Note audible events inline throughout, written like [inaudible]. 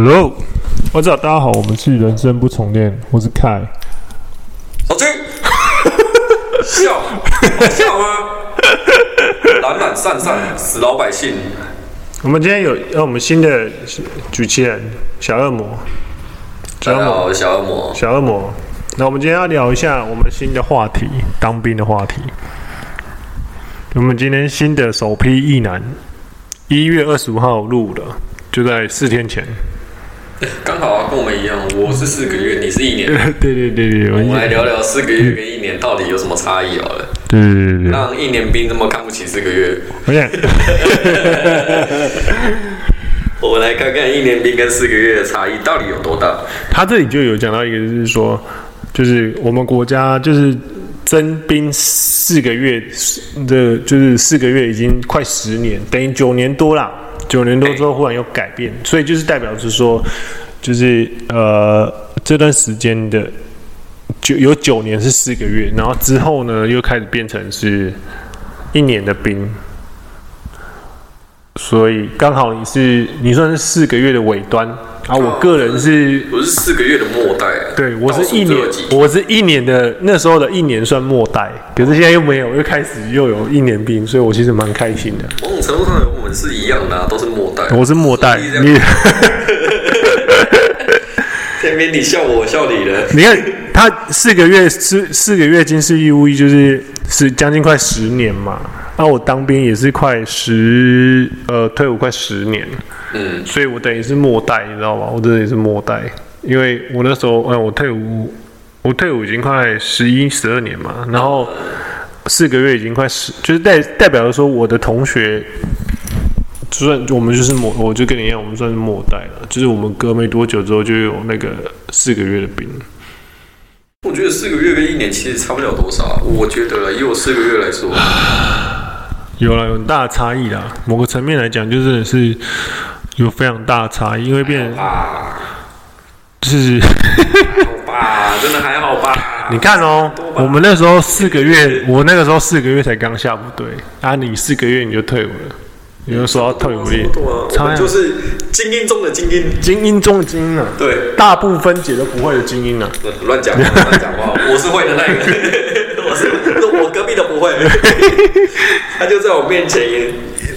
Hello，我知道大家好，我们是人生不重练，我是凯。小军，[laughs] 笑笑吗？[laughs] 懒懒散散，死老百姓。我们今天有有我们新的主持人小恶魔，大家好，小恶魔。小恶魔，那我们今天要聊一下我们新的话题，当兵的话题。我们今天新的首批役男，一月二十五号入伍了，就在四天前。[laughs] 刚好啊，跟我们一样，我是四个月，你是一年。[laughs] 对对对对，我们来聊聊四个月跟一年到底有什么差异好了。对对对对，让一年兵这么看不起四个月。OK，[laughs] 我们来看看一年兵跟四个月的差异到底有多大。他这里就有讲到一个，就是说，就是我们国家就是征兵四个月的，就是四个月已经快十年，等于九年多啦。九年多之后忽然有改变，所以就是代表是说，就是呃这段时间的九有九年是四个月，然后之后呢又开始变成是一年的兵，所以刚好你是你算是四个月的尾端啊，我个人是我是四个月的末代，对我是一年我是一年的那时候的一年算末代，可是现在又没有，又开始又有一年兵，所以我其实蛮开心的。某种程度上我们是一样的，啊，都是末代。我是末代，你前面你笑我，我笑你了。你看他四个月四四个月军事义务役，就是是将近快十年嘛。那我当兵也是快十呃退伍快十年，嗯，所以我等于是末代，你知道吗？我等于是末代，因为我那时候嗯我退伍我退伍已经快十一十二年嘛，然后四个月已经快十，就是代代表着说我的同学。就算我们就是末，我就跟你一样，我们算是末代了。就是我们隔没多久之后，就有那个四个月的兵。我觉得四个月跟一年其实差不了多少。我觉得以我四个月来说，[sighs] 有了有很大的差异啦。某个层面来讲，就真的是有非常大的差异，因为变啊，[laughs] 就是还好吧，真的还好吧。[laughs] 你看哦，我们那时候四个月，我那个时候四个月才刚下部队，啊，你四个月你就退伍了。有人说要退伍役，我们就是精英中的精英，精英中的精英啊！对，大部分姐都不会的精英啊！乱讲，[laughs] 乱讲话，我是会的那个，[laughs] 我是我隔壁都不会，[laughs] 他就在我面前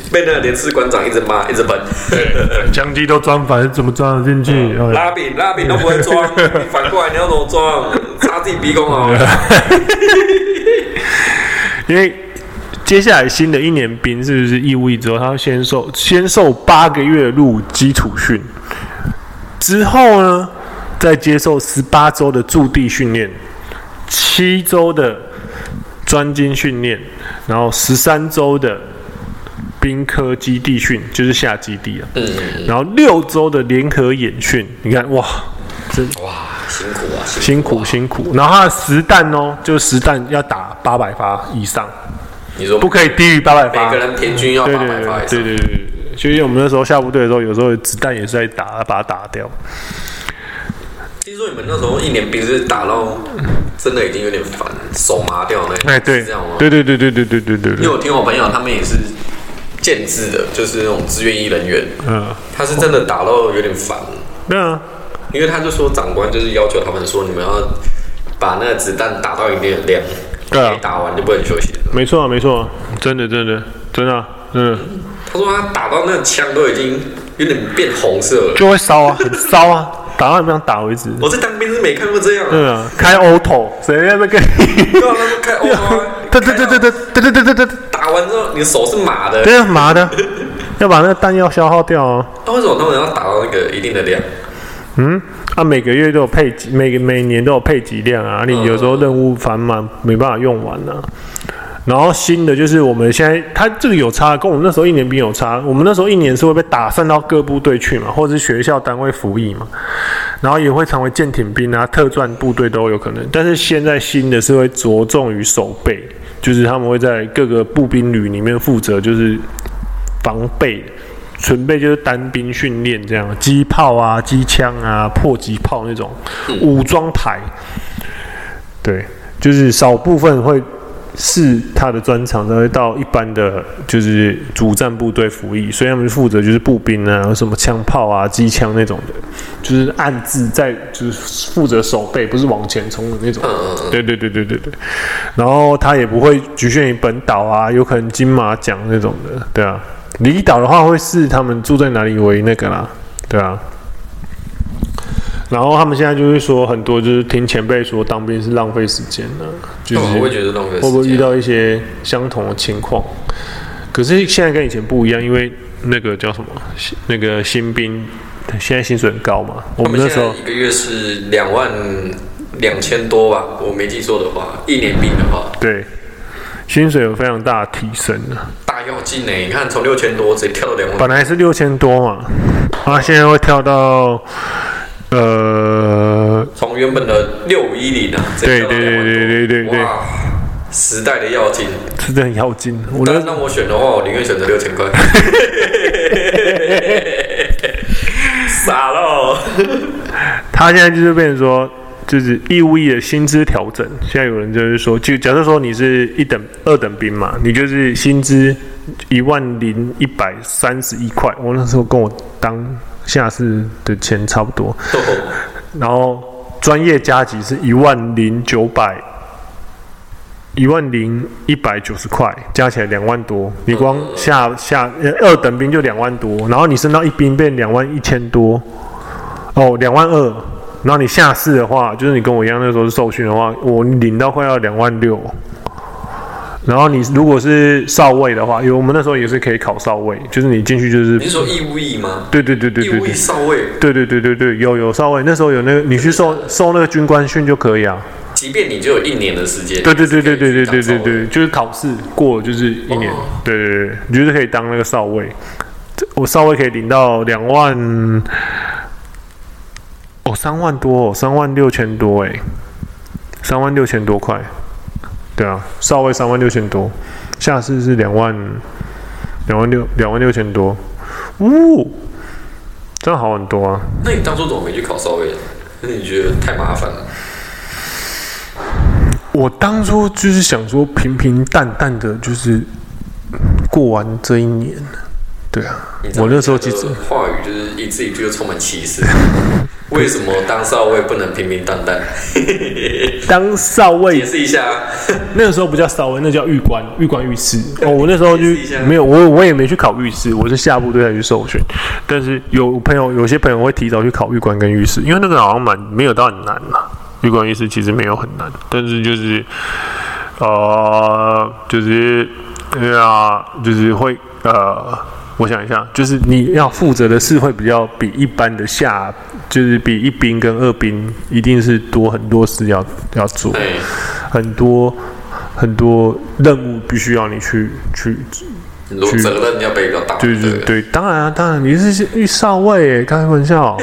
被那个连士馆长一直骂，一直喷，枪击都装反，怎么装得进去？拉饼拉饼都不会装，反过来你要怎么装？插自己鼻孔啊！因为。接下来新的一年兵是不是义务役之后，他要先受先受八个月入基础训，之后呢，再接受十八周的驻地训练，七周的专精训练，然后十三周的兵科基地训，就是下基地啊，嗯，然后六周的联合演训，你看哇，真哇辛苦啊，辛苦辛苦，然后他的实弹哦，就是实弹要打八百发以上。你说不可以低于八百发，每个人平均要八百发以上。对对对对，就因为我们那时候下部队的时候，有时候子弹也是在打，把它打掉。听说你们那时候一年兵是打到真的已经有点烦，手麻掉那。哎，对，这样吗？对对对对对对对对。因为我听我朋友他们也是建制的，就是那种志愿役人员。嗯。他是真的打到有点烦。对啊。因为他就说长官就是要求他们说，你们要把那个子弹打到一定的量。对啊，打完就不能休息了。没错啊，没错啊，真的，真的，真的，嗯。他说他打到那个枪都已经有点变红色了，就会烧啊，很烧啊，打到你不想打为止。我在当兵是没看过这样。对啊，开 auto，谁在那跟你？对啊，开 auto。对对对对对对对对对对。打完之后，你的手是麻的。对啊，麻的，要把那个弹药消耗掉啊。那为什么他们要打到那个一定的量？嗯。他、啊、每个月都有配给，每个每年都有配几辆啊。你有时候任务繁忙，没办法用完啊。然后新的就是我们现在，他这个有差，跟我们那时候一年兵有差。我们那时候一年是会被打散到各部队去嘛，或者是学校单位服役嘛。然后也会成为舰艇兵啊、特战部队都有可能。但是现在新的是会着重于守备，就是他们会在各个步兵旅里面负责，就是防备。准备就是单兵训练这样，机炮啊、机枪啊、迫击炮那种武装排，对，就是少部分会是他的专长，才会到一般的就是主战部队服役，所以他们负责就是步兵啊，什么枪炮啊、机枪那种的，就是暗自在就是负责守备，不是往前冲的那种。对对对对对对。然后他也不会局限于本岛啊，有可能金马奖那种的，对啊。离岛的话会视他们住在哪里为那个啦，对啊。然后他们现在就是说，很多就是听前辈说当兵是浪费时间的，就是会觉得浪费时间，会不会遇到一些相同的情况？可是现在跟以前不一样，因为那个叫什么，那个新兵现在薪水很高嘛。我们那时候一个月是两万两千多吧，我没记错的话，一年兵的话，对，薪水有非常大的提升啊，大妖精呢，你看从六千多直接跳到两万，本来是六千多嘛，啊，现在会跳到。呃，从原本的六五一零啊，对对对对对对对，哇，时代的妖精，真的很跃进。我觉得让我选的话，我宁愿选择六千块。[laughs] 傻了，他现在就是变成说，就是义务役的薪资调整。现在有人就是说，就假设说你是一等二等兵嘛，你就是薪资一万零一百三十一块。我那时候跟我当。下士的钱差不多，然后专业加级是一万零九百，一万零一百九十块，加起来两万多。你光下下二等兵就两万多，然后你升到一兵变两万一千多，哦，两万二。然后你下士的话，就是你跟我一样那时候是受训的话，我领到快要两万六。然后你如果是少尉的话，因为我们那时候也是可以考少尉，就是你进去就是。你是说义务役吗？对对对对对。义务役少尉。对对对对对，有有少尉，那时候有那个你去受受那个军官训就可以啊。即便你就有一年的时间。对对对对对对对对对，就是考试过了就是一年。对对对，你就是可以当那个少尉。我少尉可以领到两万，哦，三万多，三万六千多哎，三万六千多块。对啊，少尉三万六千多，下次是两万两万六两万六千多，呜，这样好很多啊。那你当初怎么没去考少尉？那你觉得太麻烦了？我当初就是想说平平淡淡的，就是过完这一年。对啊，我那时候其实话语就是一字一句就充满气势。为什么当少尉不能平平淡淡？[laughs] 当少尉，解释一下。[laughs] 那个时候不叫少尉，那叫尉官，尉官御士。[laughs] 哦，我那时候就没有，我我也没去考御士，我是下部队才去受训。但是有朋友，有些朋友会提早去考尉官跟御士，因为那个好像蛮没有到很难嘛。尉官御士其实没有很难，但是就是呃，就是对啊，就是会呃。我想一下，就是你要负责的事会比较比一般的下，就是比一兵跟二兵一定是多很多事要要做，很多很多任务必须要你去去，很多责任要被比较大。对对对，当然啊，当然你是尉少尉，开玩笑，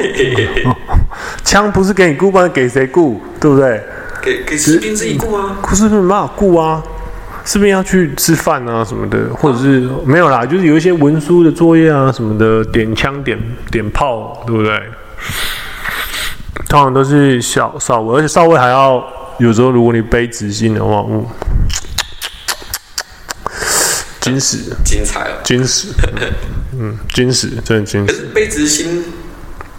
[laughs] 枪不是给你雇，不然给谁雇？对不对？给给士兵自己雇啊，可是没办法雇啊。是不是要去吃饭啊什么的，或者是没有啦，就是有一些文书的作业啊什么的，点枪点点炮，对不对？通常都是小少尉，而且少尉还要有时候，如果你背执行的话，嗯，金石，精彩了，金石，[laughs] 嗯，金石，真的金石。背执行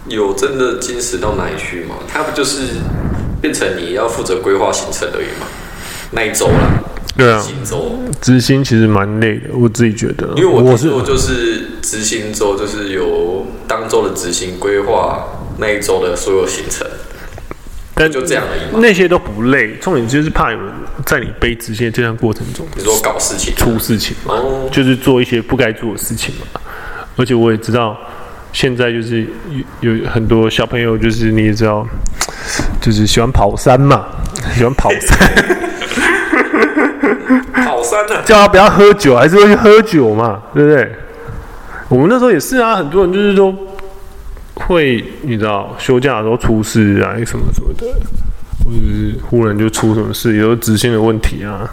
有真的金石到哪里去吗？他不就是变成你要负责规划行程而已吗？那一周啦。对啊，执行其实蛮累的，我自己觉得。因为我是我就是执行周，就是有当周的执行规划那一周的所有行程，但就这样而已嘛。那些都不累，重点就是怕有人在你背执行这样过程中，你说搞事情、出事情嘛，哦、就是做一些不该做的事情嘛。而且我也知道，现在就是有有很多小朋友，就是你也知道，就是喜欢跑山嘛，喜欢跑山。[laughs] 跑山呢？叫他不要喝酒，还是会去喝酒嘛？对不对？我们那时候也是啊，很多人就是说会，你知道，休假的时候出事啊，什么什么的，或者是忽然就出什么事，有执行的问题啊。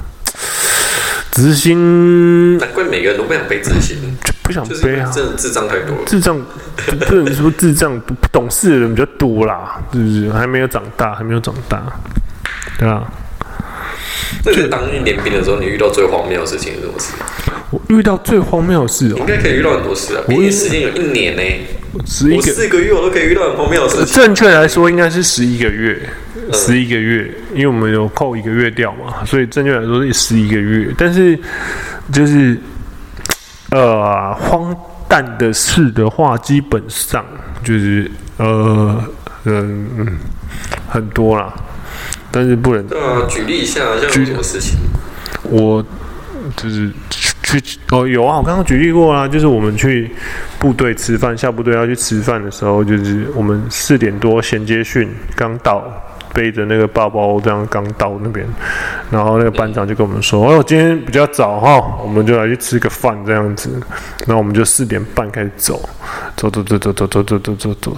执行，难怪每个人都不想背执行，就不想背啊。真的智障太多了，智障，不能说智障不懂事的人比较多啦，是不是？还没有长大，还没有长大，对吧？[laughs] 那个当一年兵的时候，你遇到最荒谬的事情是什么事？我遇到最荒谬的事哦，应该可以遇到很多事啊。我一时间有一年呢，十一个四个月我都可以遇到很荒谬的事情。正确来说，应该是十一个月，十一个月，因为我们有扣一个月掉嘛，所以正确来说是十一个月。但是就是呃，荒诞的事的话，基本上就是呃嗯嗯很多啦，但是不能。对啊，举例一下，像什么事情？我就是。去哦，有啊，我刚刚举例过啊，就是我们去部队吃饭，下部队要去吃饭的时候，就是我们四点多衔接训刚到，背着那个包包这样刚到那边，然后那个班长就跟我们说：“哦，今天比较早哈，我们就来去吃个饭这样子。”然后我们就四点半开始走，走走走走走走走走走走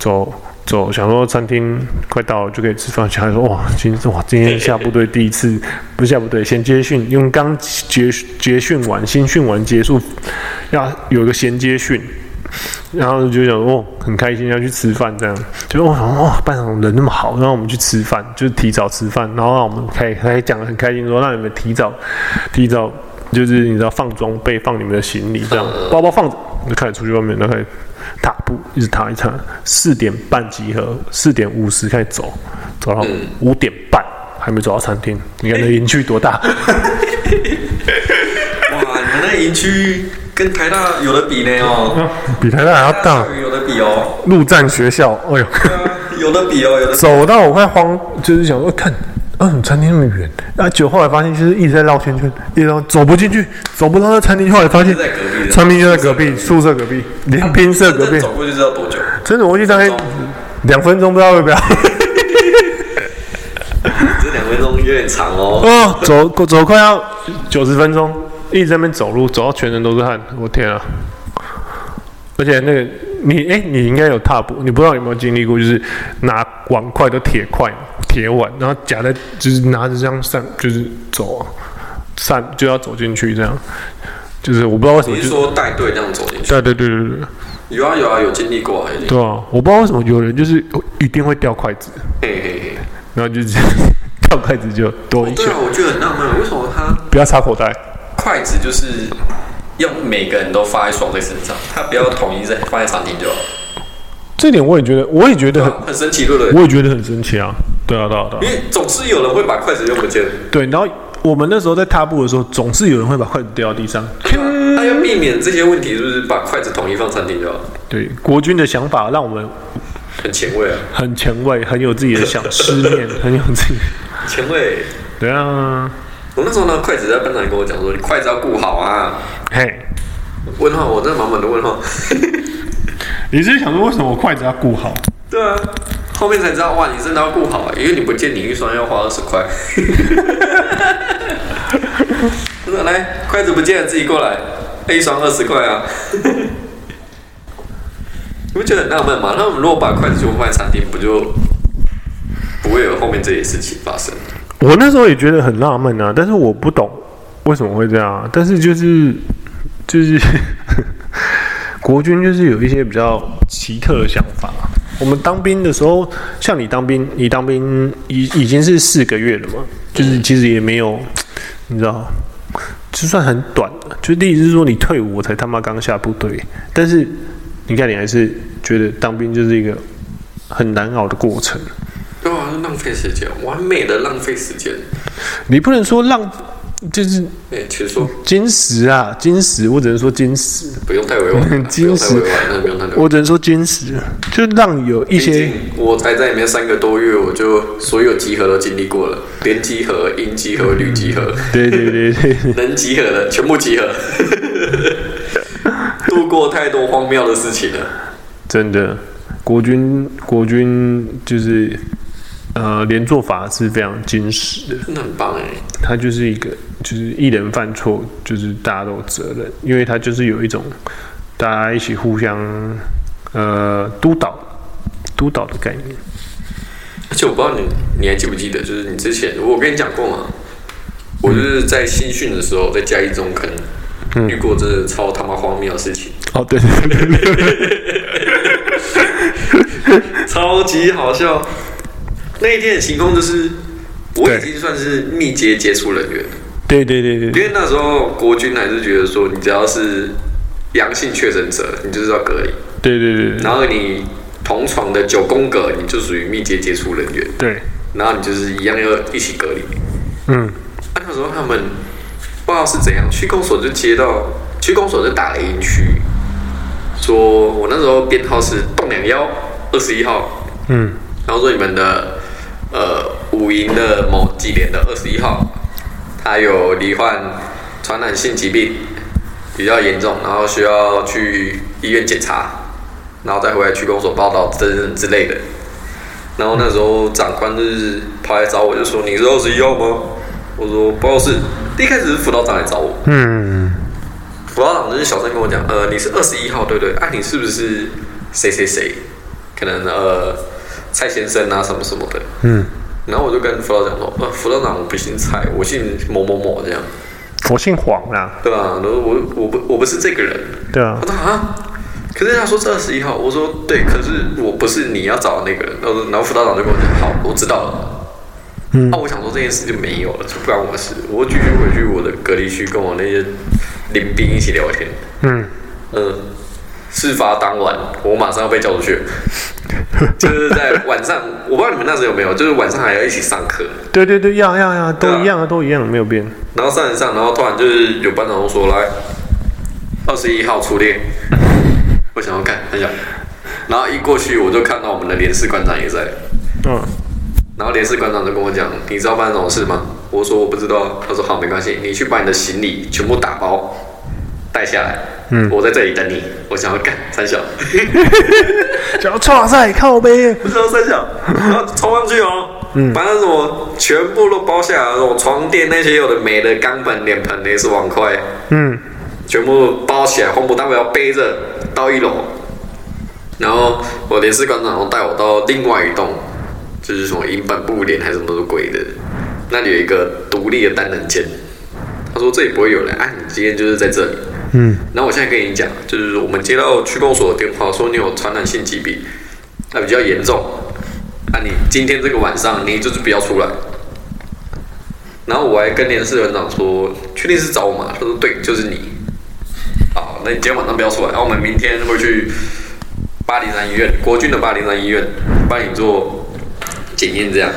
走。走，想说餐厅快到了就可以吃饭。小孩说：“哇，今天哇，今天下部队第一次，不是下部队，衔接训，因为刚结结训完，新训完结束，要有一个衔接训，然后就想说哦，很开心要去吃饭，这样就哇哇，班长人那么好，让我们去吃饭，就是提早吃饭，然后让我们可以还讲得很开心，说让你们提早提早，就是你知道放装备，放你们的行李，这样包包放着，就开始出去外面，然后开始。”踏步一直踏一踏，四点半集合，四点五十开始走，走到五点半、嗯、还没走到餐厅。你看那营区多大？[laughs] 哇，你们那营区跟台大有的比呢哦、喔，[laughs] 比台大还要大，有的比哦、喔。陆战学校，哎呦，有的比哦、喔，有的。走到我快慌，就是想说看。啊，餐厅那么远，啊，就后来发现就是一直在绕圈圈，一直走不进去，走不到那餐厅。后来发现餐厅就在隔壁，宿舍隔壁，连兵舍隔壁。走过去知道多久？真的，我去大概两分钟，不知道要不会。[laughs] 这两分钟有点长哦。哦，走走快要九十分钟，一直在那边走路，走到全身都是汗。我天啊！而且那个你哎、欸，你应该有踏步，你不知道有没有经历过，就是拿碗筷的铁块。铁碗，然后夹在，就是拿着这样扇，就是走啊，散就要走进去这样，就是我不知道为什么。你是说带队这样走进去？对对对对对。有啊有啊，有经历过啊。对啊，我不知道为什么有人就是一定会掉筷子，嘿嘿嘿，然后就是 [laughs] 掉筷子就多一些。对啊，我觉得很纳闷，为什么他不要插口袋？筷子就是要每个人都放在双在身上，他不要统一在放在餐厅就好。这点我也觉得，我也觉得很、啊、很神奇，对不对？我也觉得很神奇啊。对啊，对啊，对啊。因为总是有人会把筷子用不见。对，然后我们那时候在踏步的时候，总是有人会把筷子掉到地上。那要避免这些问题，就是把筷子统一放餐厅就好了。对，国军的想法让我们很前卫啊，很前卫，很有自己的想思念，[laughs] 很有自己前卫。对啊，我那时候呢，筷子在班长跟我讲说：“你筷子要顾好啊。”嘿，问号，我真的满满的问号。[laughs] 你是想说为什么我筷子要顾好？对啊，后面才知道哇，你真的要顾好，因为你不见你预算要花二十块。[laughs] 说来，筷子不见了，自己过来，一双二十块啊。[laughs] 你不觉得很纳闷吗？那我们如果把筷子就放在餐厅，不就不会有后面这些事情发生？我那时候也觉得很纳闷啊，但是我不懂为什么会这样，但是就是就是。[laughs] 国军就是有一些比较奇特的想法。我们当兵的时候，像你当兵，你当兵已已经是四个月了嘛，就是其实也没有，你知道，就算很短了。就第一是说你退伍，我才他妈刚下部队。但是你看，你还是觉得当兵就是一个很难熬的过程。对啊，浪费时间，完美的浪费时间。你不能说浪。就是，哎，其实说。金石啊，金石，我只能说金石，不用太委婉，[laughs] 金石，我只能说金石，就让有一些，我才在里面三个多月，我就所有集合都经历过了，连集合、阴集合、旅集合，对对对对，[laughs] 能集合的全部集合，[laughs] 度过太多荒谬的事情了，真的，国军国军就是。呃，连坐法是非常精实的，真的很棒哎。他就是一个，就是一人犯错，就是大家都有责任，因为他就是有一种大家一起互相呃督导督导的概念。而且我不知道你你还记不记得，就是你之前我跟你讲过嘛，我就是在新训的时候在嘉义中坑、嗯、遇过这超他妈荒谬的事情。哦，对对对对，[laughs] 超级好笑。那一天的情况就是，我已经算是密接接触人员。对对对对，因为那时候国军还是觉得说，你只要是阳性确诊者，你就是要隔离。对对对，然后你同床的九宫格，你就属于密接接触人员。对，然后你就是一样要一起隔离。嗯，啊，那时候他们不知道是怎样，区公所就接到区公所就打了一区，说我那时候编号是栋梁幺二十一号。嗯，然后说你们的呃五营的某几连的二十一号。他有罹患传染性疾病，比较严重，然后需要去医院检查，然后再回来区公所报到等等之类的。然后那时候长官就是跑来找我，就说：“你是二十一号吗？”我说：“不是。”第一开始是辅导长来找我，嗯，辅导长就是小声跟我讲：“呃，你是二十一号，对不对？啊，你是不是谁谁谁？可能呃蔡先生啊，什么什么的。”嗯。然后我就跟辅导长说：“呃，辅导长，我不姓蔡，我姓某某某，这样。我姓黄啊，对吧？然后我我不我不是这个人，对啊。他说啊，可是他说是二十一号，我说对，可是我不是你要找的那个人。然后然后辅导长就跟我讲：好，我知道了。嗯，那、啊、我想说这件事就没有了，就不关我的事。我继续回去我的隔离区，跟我那些邻兵一起聊天。嗯嗯。呃事发当晚，我马上要被叫出去，就是在晚上，我不知道你们那时候有没有，就是晚上还要一起上课。对对对，要要要，都一样啊，都一样，没有变。然后上一上，然后突然就是有班长说来，二十一号出列，我想要看，看一下，然后一过去我就看到我们的连士馆长也在，嗯，然后连士馆长就跟我讲，你知道班长的事吗？我说我不知道，他说好，没关系，你去把你的行李全部打包带下来。嗯，我在这里等你。我想要干三小，[laughs] 想要创赛靠背，不知道三小，然后冲上去哦。嗯，把那种全部都包下来，那种床垫那些有的没的，钢盆、脸盆、那些碗筷，嗯，全部包起来，红布袋我要背着到一楼。然后我连士官长带我到另外一栋，就是什么银板布帘还是什么鬼的，那里有一个独立的单人间。他说这里不会有人，哎，你今天就是在这里。嗯，那我现在跟你讲，就是我们接到区公所的电话，说你有传染性疾病，那比较严重，那你今天这个晚上你就是不要出来。然后我还跟连士官长说，确定是找我吗？他说对，就是你。好，那你今天晚上不要出来，然后我们明天会去八灵山医院，国军的八灵山医院帮你做检验，这样，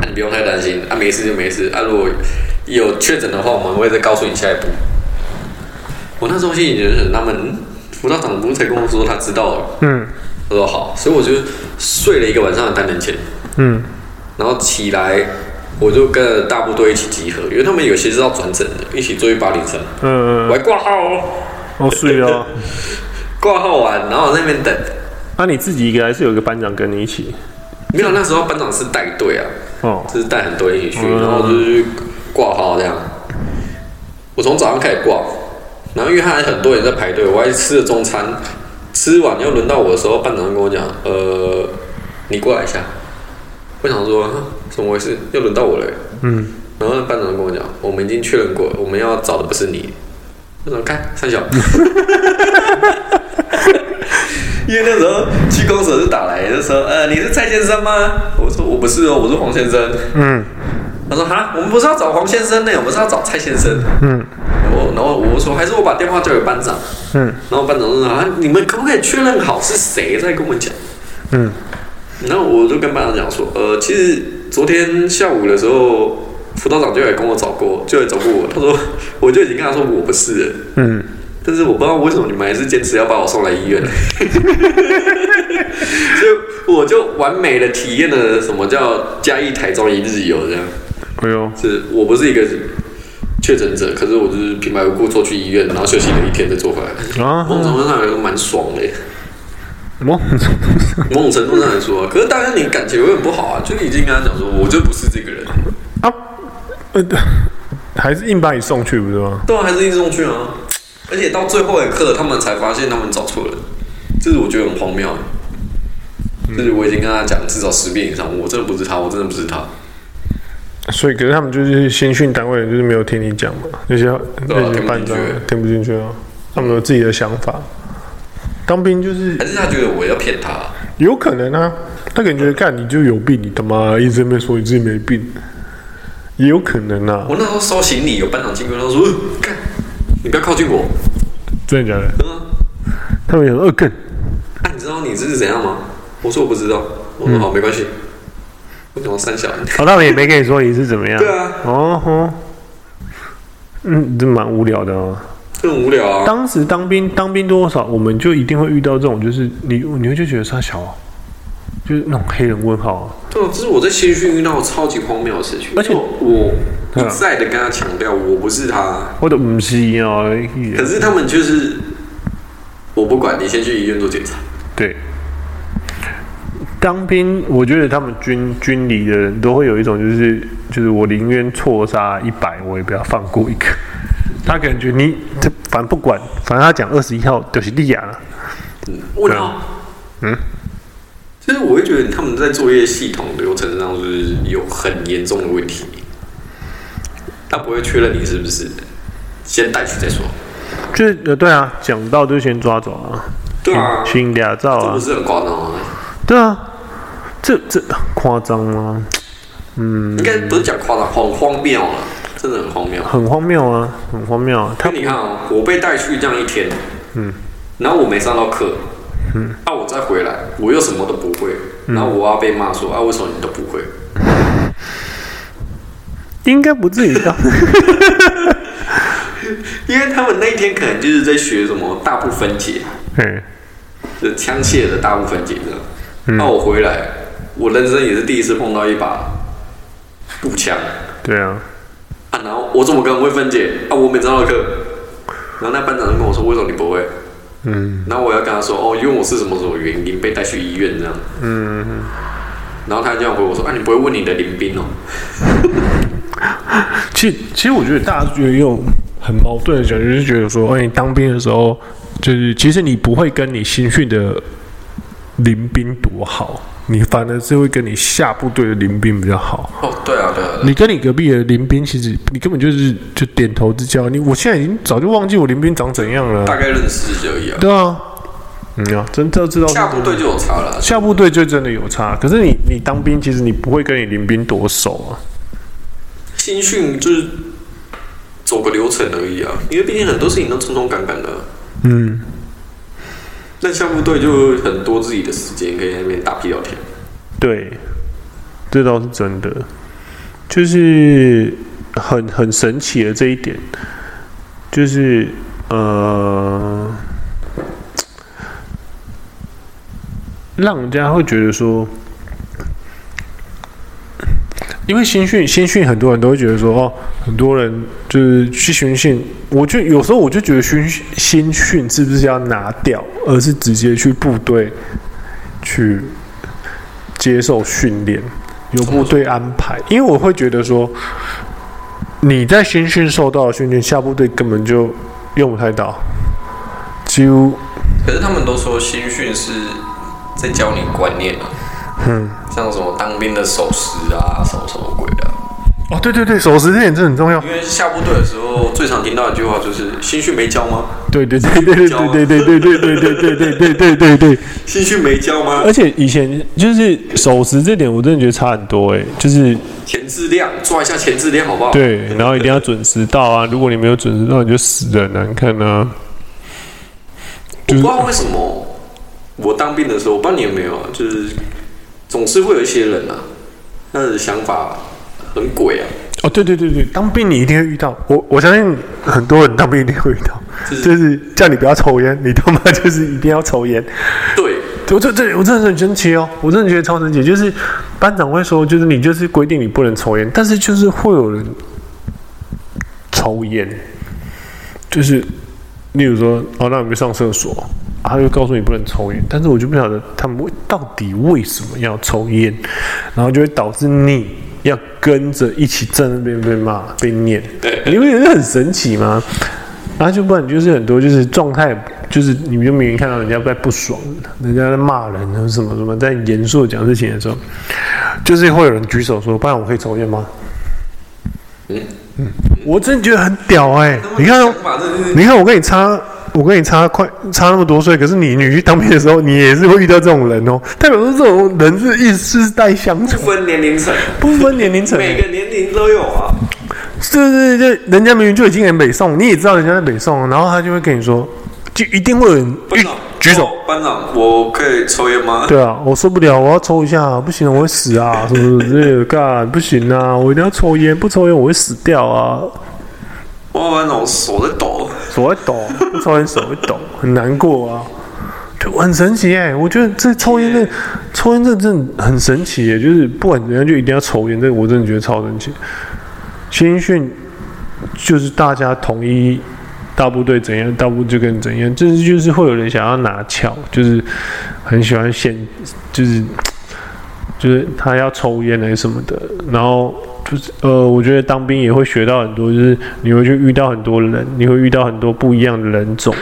那你不用太担心，啊，没事就没事，啊，如果有确诊的话，我们会再告诉你下一步。我那时候心里就是他们辅导长不是才跟我说他知道了，嗯，他说好，所以我就睡了一个晚上的单人间，嗯，然后起来我就跟大部队一起集合，因为他们有些是要转诊的，一起追八零三，嗯嗯，我还挂号哦，哦睡了，[laughs] 挂号完然后在那边等，那、啊、你自己一个还是有一个班长跟你一起？没有，那时候班长是带队啊，哦，就是带很多人一起去，嗯、然后就是去挂号这样，我从早上开始挂。然后因为他还很多人在排队，我还吃了中餐，吃完又轮到我的时候，班长跟我讲：“呃，你过来一下。”我想说，怎么回事？又轮到我了。嗯。然后班长跟我讲：“我们已经确认过了，我们要找的不是你。”我说：“看，三小。[laughs] ”因为那时候区公所是打来的时候，呃，你是蔡先生吗？我说我不是哦，我是黄先生。嗯。他说：“哈，我们不是要找黄先生呢，我们是要找蔡先生。”嗯。然后我说，还是我把电话交给班长。嗯，然后班长说啊，你们可不可以确认好是谁在跟我们讲？嗯，然后我就跟班长讲说，呃，其实昨天下午的时候，辅导长就来跟我找过，就来找过我。他说，我就已经跟他说我不是了。嗯，但是我不知道为什么你们还是坚持要把我送来医院。[laughs] 就我就完美的体验了什么叫嘉义台中一日游这样。哎呦，是我不是一个。确诊者，可是我就是平白无故坐去医院，然后休息了一天再坐回来。啊，某种程度上来说蛮爽的。某种程度上，某种程度上来说，可是当然你感觉有点不好啊，就已经跟他讲说，我就不是这个人啊。呃，还是硬把你送去，不是吗？对啊，还是硬送去啊。而且到最后一刻，他们才发现他们找错了，这是我觉得很荒谬。就是我已经跟他讲至少十遍以上，我真的不是他，我真的不是他。所以，可是他们就是新训单位，就是没有听你讲嘛。那些那些班长听不进去啊，他们有自己的想法。当兵就是，还是他觉得我要骗他？有可能啊，他感觉干你就有病，你他妈一直没说你自己没病。也有可能啊。我那时候收行李，有班长经过，他说：“干，你不要靠近我。”真的假的？嗯。他们有恶更。啊，你知道你这是怎样吗？我说我不知道。我说好，没关系。为什么三小？哦，他们也没跟你说你是怎么样。对啊。哦吼。嗯，这蛮无聊的哦。很无聊啊。当时当兵，当兵多少，我们就一定会遇到这种，就是你，你会就觉得他小。就是那种黑人问号、啊，对，这是我在新训遇到超级荒谬的事情，而且我一再的跟他强调，我不是他，我的不是啊。可是他们就是，我不管你先去医院做检查。对，当兵，我觉得他们军军里的人都会有一种，就是就是我宁愿错杀一百，我也不要放过一个。他感觉你这反正不管，反正他讲二十一号就是利亚了。嗯，我操，嗯。其实我会觉得他们在作业系统流程上是有很严重的问题，他不会确认你是不是先带去再说。就是呃，对啊，讲到就先抓走啊。对啊，先俩照啊，这不是很夸张吗？对啊，这这夸张吗？嗯，应该不是讲夸张，很荒谬啊，真的很荒谬，很荒谬啊，很荒谬啊。他你看啊，我被带去这样一天，嗯，然后我没上到课。嗯，啊，我再回来，我又什么都不会，然后我要被骂说啊，为什么你都不会？应该不至于的，[laughs] 因为他们那一天可能就是在学什么大部分解，嗯，就枪械的大部分解的。那我回来，我人生也是第一次碰到一把步枪。对啊，啊，然后我怎么可能会分解？啊，我没上到课。然后那班长就跟我说，为什么你不会？嗯，然后我要跟他说哦，因为我是什么什么原因被带去医院这样。嗯，然后他这样回我说，啊，你不会问你的邻兵哦？[laughs] 其实，其实我觉得大家觉得有很矛盾的感觉，就是觉得说，哎，你当兵的时候，就是其实你不会跟你新训的邻兵多好。你反而是会跟你下部队的临兵比较好哦，对啊，对啊，你跟你隔壁的临兵，其实你根本就是就点头之交。你我现在已经早就忘记我临兵长怎样了，大概认识而已啊。对啊，嗯啊，真的知道下部队就有差了，下部队就真的有差。可是你你当兵，其实你不会跟你临兵多熟啊。新训就是走个流程而已啊，因为毕竟很多事情都匆匆赶赶的。嗯。那项目队就很多自己的时间可以在那边打屁聊天。对，这倒是真的，就是很很神奇的这一点，就是呃，让人家会觉得说。因为新训，新训很多人都会觉得说，哦，很多人就是去新训，我就有时候我就觉得新新训是不是要拿掉，而是直接去部队去接受训练，由部队安排。因为我会觉得说，你在新训受到的训练，下部队根本就用不太到。就，可是他们都说新训是在教你观念啊。嗯，像什么当兵的守时啊，什么什么鬼的。哦，对对对，守时这点真的很重要。因为下部队的时候，最常听到一句话就是“新训没教吗？”对对对对对对对对对对对对对对对对，新训没教吗？而且以前就是守时这点，我真的觉得差很多哎，就是前置量抓一下前置量好不好？对，然后一定要准时到啊！如果你没有准时到，你就死的很难看啊！我不知道为什么我当兵的时候，我不知道你有没有啊，就是。总是会有一些人啊，他的想法很鬼啊。哦，对对对对，当兵你一定会遇到。我我相信很多人当兵一定会遇到，就是、就是叫你不要抽烟，你他妈就是一定要抽烟。对，我这这我真的很神奇哦，我真的觉得超神奇。就是班长会说，就是你就是规定你不能抽烟，但是就是会有人抽烟，就是例如说，哦，那我们上厕所。他就告诉你不能抽烟，但是我就不晓得他们为到底为什么要抽烟，然后就会导致你要跟着一起在那边被骂、被念，你不觉得很神奇吗？然后就不然就是很多就是状态，就是你们就明明看到人家在不爽，人家在骂人，或什么什么，在严肃讲事情的时候，就是会有人举手说：“不然我可以抽烟吗？”嗯嗯，我真的觉得很屌哎、欸！你看，你看我跟你差。我跟你差快差那么多岁，可是你你去当兵的时候，你也是会遇到这种人哦。代表说这种人是一世代相处，不分年龄层，不分年龄层，每个年龄都有啊。对对对，人家明明就已经很北宋，你也知道人家在北宋，然后他就会跟你说，就一定会有人举举手，班长，我可以抽烟吗？对啊，我受不了，我要抽一下，不行，我会死啊，是不是？这个干不行啊，我一定要抽烟，不抽烟我会死掉啊。我班长手在抖，手会抖，不抽烟手会抖，很难过啊，就很神奇哎、我觉得这抽烟这抽烟这真的很神奇耶、就是不管怎样就一定要抽烟，这个我真的觉得超神奇。新训就是大家统一大部队怎样，大部队就跟怎样，就是就是会有人想要拿翘，就是很喜欢显，就是就是他要抽烟还是什么的，然后就是呃，我觉得当兵也会学到很多，就是你会去遇到很多人，你会遇到很多不一样的人种，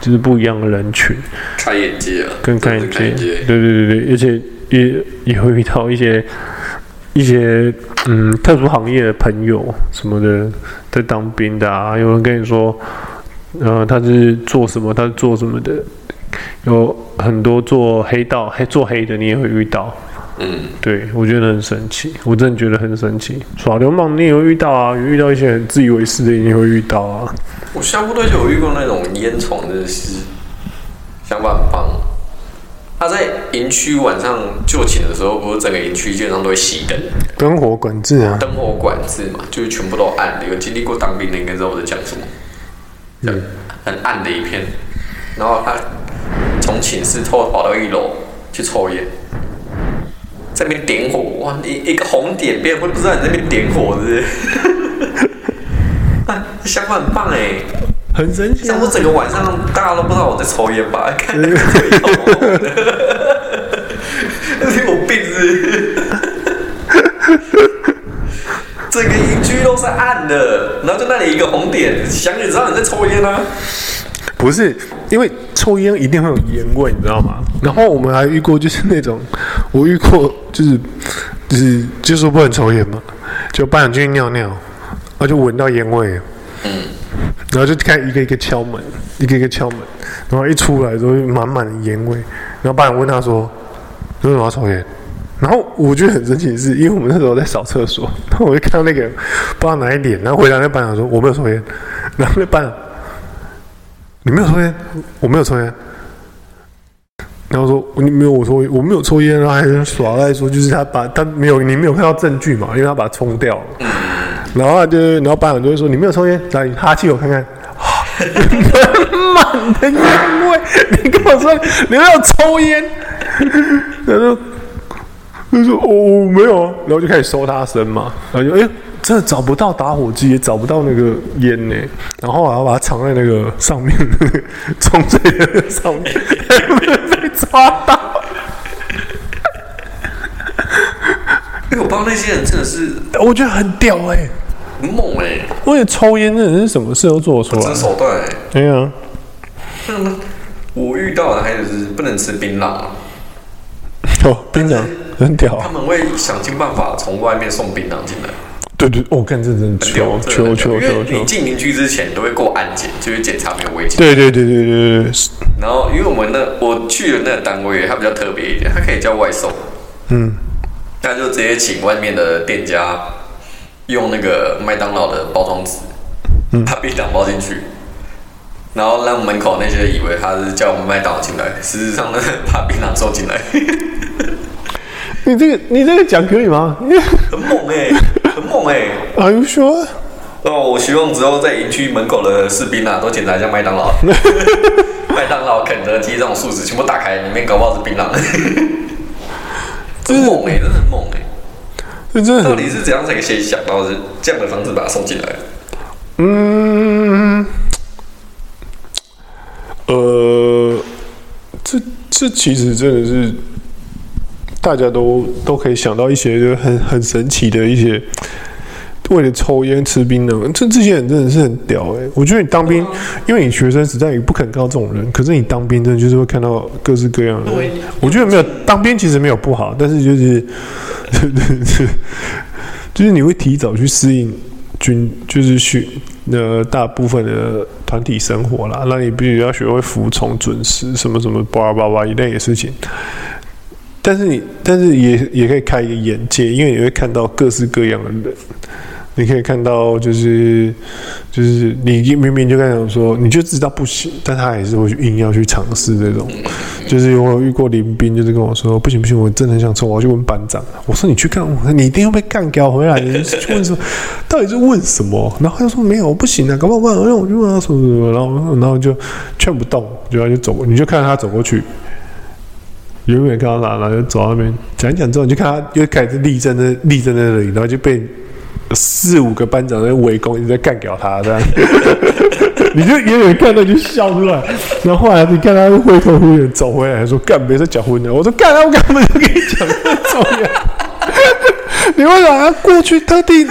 就是不一样的人群，开眼界啊，跟开眼界，对对对对，而且也也会遇到一些。一些嗯特殊行业的朋友什么的，在当兵的啊，有人跟你说，呃，他是做什么，他是做什么的，有很多做黑道黑做黑的，你也会遇到。嗯，对，我觉得很神奇，我真的觉得很神奇。耍流氓你也会遇到啊，有遇到一些很自以为是的，你也会遇到啊。我下部队就有遇过那种烟闯的事，想法很棒。他在营区晚上就寝的时候，不是整个营区基本上都会熄灯，灯火管制啊，灯火管制嘛，就是全部都暗的。有经历过当兵的应该知道我在讲什么，很，很暗的一片。然后他从寝室偷偷跑到一楼去抽烟，在那边点火，哇，一一个红点，别人会不知道你在那边点火，是不是？[laughs] 啊，想法很棒哎。很神奇，像我整个晚上大家都不知道我在抽烟吧？[laughs] 看那个腿痛，那 [laughs] 是有病是？整个邻居都是暗的，然后就那里一个红点，想你知道你在抽烟啊？不是，因为抽烟一定会有烟味，你知道吗？然后我们还遇过，就是那种我遇过，就是就是就说不能抽烟嘛，就班长进去尿尿，然后就闻到烟味。嗯。然后就开一个一个敲门，一个一个敲门，然后一出来之后满满的烟味。然后班长问他说：“为什么要抽烟？”然后我觉得很神奇的是，因为我们那时候在扫厕所，然后我就看到那个不知道哪一点，然后回来那班长说：“我没有抽烟。”然后那班长：“你没有抽烟？我没有抽烟。”然后说：“你没有我抽，我没有抽烟。”然后还耍赖说：“就是他把他没有，你没有看到证据嘛？因为他把它冲掉了。”然后就，然后班长就会说：“你没有抽烟，来你哈气我看看，[laughs] 满的烟味。你跟我说你没有抽烟，他说他说哦没有啊，然后就开始搜他身嘛，然后就哎，真的找不到打火机，也找不到那个烟呢。然后我要把它藏在那个上面，冲水的上面，被抓到。”因为我帮那些人真的是，我觉得很屌哎、欸，很猛哎、欸！我也抽烟的人是什么事都做得出来，真手段哎、欸。对啊，我遇到的还有是不能吃槟榔哦，槟榔很屌，他们会想尽办法从外面送槟榔进来。对对，我看这真的求求求求！你进营区之前都会过安检，就是检查没有违禁。对对对对对对。然后，因为我们那我去的那个单位，它比较特别一点，它可以叫外送。嗯。他就直接请外面的店家用那个麦当劳的包装纸，把槟榔包进去，然后让门口那些以为他是叫我们麦当劳进来，实际上呢，[laughs] 把槟榔收进来。你这个你这个讲可以吗？[laughs] 很猛哎、欸，很猛哎、欸。Are you sure？哦，我希望之后在营区门口的士兵啊，都检查一下麦当劳、[laughs] 麦当劳、肯德基这种数字全部打开，里面搞不好是槟榔。很猛哎、欸，真的很猛哎、欸！真的，到底是怎样才可以先想到是这样的方式把它送进来？嗯，呃，这这其实真的是大家都都可以想到一些就很很神奇的一些。为了抽烟吃槟榔，这这些人真的是很屌哎、欸！我觉得你当兵，因为你学生时代也不可能看到这种人，可是你当兵真的就是会看到各式各样的人。我觉得没有当兵其实没有不好，但是就是，[laughs] 就是你会提早去适应军，就是训呃大部分的团体生活啦，那你必须要学会服从、准时，什么什么叭叭叭一类的事情。但是你，但是也也可以开一个眼界，因为你会看到各式各样的人。你可以看到，就是就是你明明就跟他讲说，你就知道不行，但他还是会硬要去尝试这种。就是我遇过林斌，就是跟我说不行不行，我真的很想冲，我要去问班长。我说你去干，你一定要被干掉回来。你去问说，到底是问什么？然后他说没有，不行啊，搞不好问，让我就问他什么什么，然后然后就劝不动，就要就走，你就看他走过去，远远看到他，然后就走到那边讲一讲之后，你就看他又开始立正在立正在那里，然后就被。四五个班长在围攻，一直在干掉他，这样，[laughs] 你就远远看到就笑出来。然后后来你看他灰头灰脸走回来，说干没在结婚的。我说干啊，我根本就跟你讲这么重要。[laughs] 你为啥要过去特地？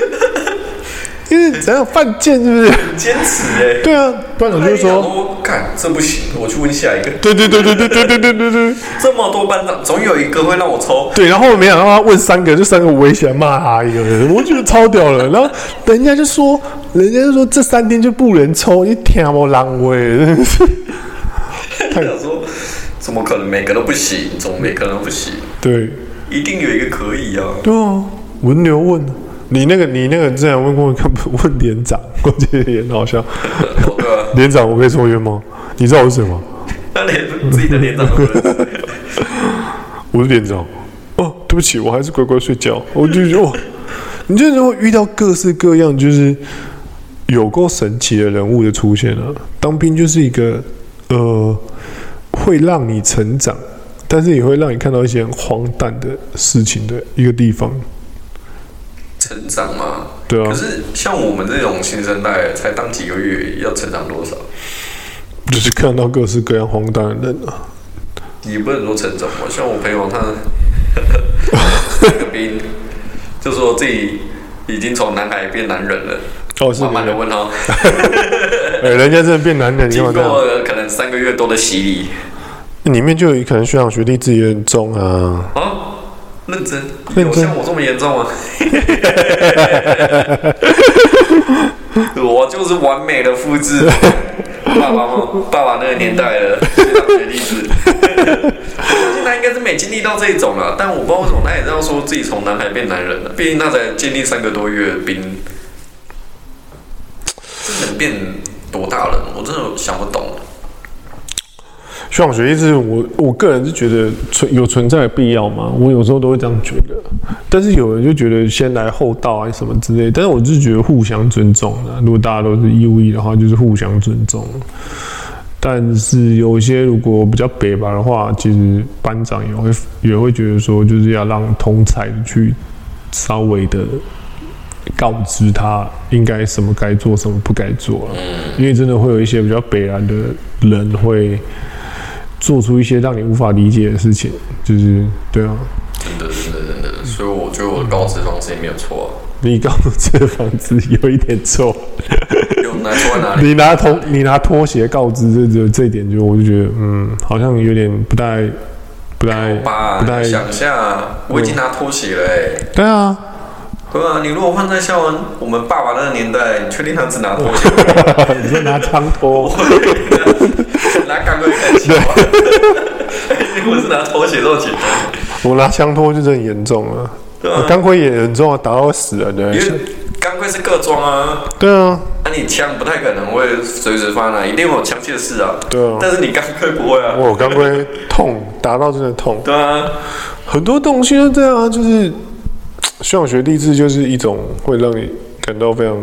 因为怎样犯贱是不是？坚持哎。对啊，班长就是说，干这不行，我去问下一个。对对对对对对对对对对。这么多班长，总有一个会让我抽。对，然后没想到他问三个，就三个围起来骂他一个人，我觉得超屌了。然后人家就说，人家就说这三天就不能抽，你听我狼威，真的是。他想说，怎么可能每个都不行？怎么每个都不行？对，一定有一个可以啊。对啊，轮流问。你那个，你那个之前问过，问连长，我觉得也很好笑。连长，我可以抽烟吗？你知道我是谁吗？他连自己的连长都不认识。我是连长。哦，对不起，我还是乖乖睡觉。我就觉得哇，你就是会遇到各式各样，就是有够神奇的人物的出现了。当兵就是一个呃，会让你成长，但是也会让你看到一些很荒诞的事情的一个地方。成长嘛，对啊。可是像我们这种新生代，才当几个月，要成长多少？就是看到各式各样荒诞的人啊。你不能说成长嘛？像我朋友他，[laughs] 那个兵，就说自己已经从男孩变男人了。哦，是慢慢的问他。[laughs] 哎，人家真的变男人，经过可能三个月多的洗礼，里面就有可能学长学弟自己很重啊。啊？认真？有像我这么严重啊？[laughs] 我就是完美的复制爸爸吗？爸爸那个年代的学例子。我现在应该是没经历到这一种了，但我不知道为什么他也这样说自己从男孩变男人了。毕竟他才经历三个多月这能变多大了？我真的想不懂。学长学弟制，我我个人是觉得存有存在的必要吗？我有时候都会这样觉得，但是有人就觉得先来后到啊什么之类，但是我是觉得互相尊重的。如果大家都是义务役的话，就是互相尊重。但是有一些如果比较北吧的话，其实班长也会也会觉得说，就是要让同才去稍微的告知他应该什么该做，什么不该做了，因为真的会有一些比较北岸的人会。做出一些让你无法理解的事情，就是对啊，真的真的真的，所以我觉得我的告知方式也没有错啊。你告知的方式有一点错，有拿错在哪里？你拿拖你拿拖鞋告知这这这一点，就我就觉得嗯，好像有点不太不太吧，不太想一下，我已经拿拖鞋了哎、欸。对啊。对啊，你如果换在像我们爸爸那个年代，你确定他只拿拖鞋？[laughs] 你说拿枪托？[laughs] 拿钢盔干起来？我是拿拖鞋这么简单。我拿枪托就真严重了。钢盔也很重啊，打到会死人的。因为钢盔是各装啊。对啊。那你枪不太可能会随时放那，一定会有枪械室啊。对啊。但是你钢盔不会啊。我钢盔痛，打到真的痛。对啊。很多东西都这样啊，就是。学长学励志就是一种会让你感到非常，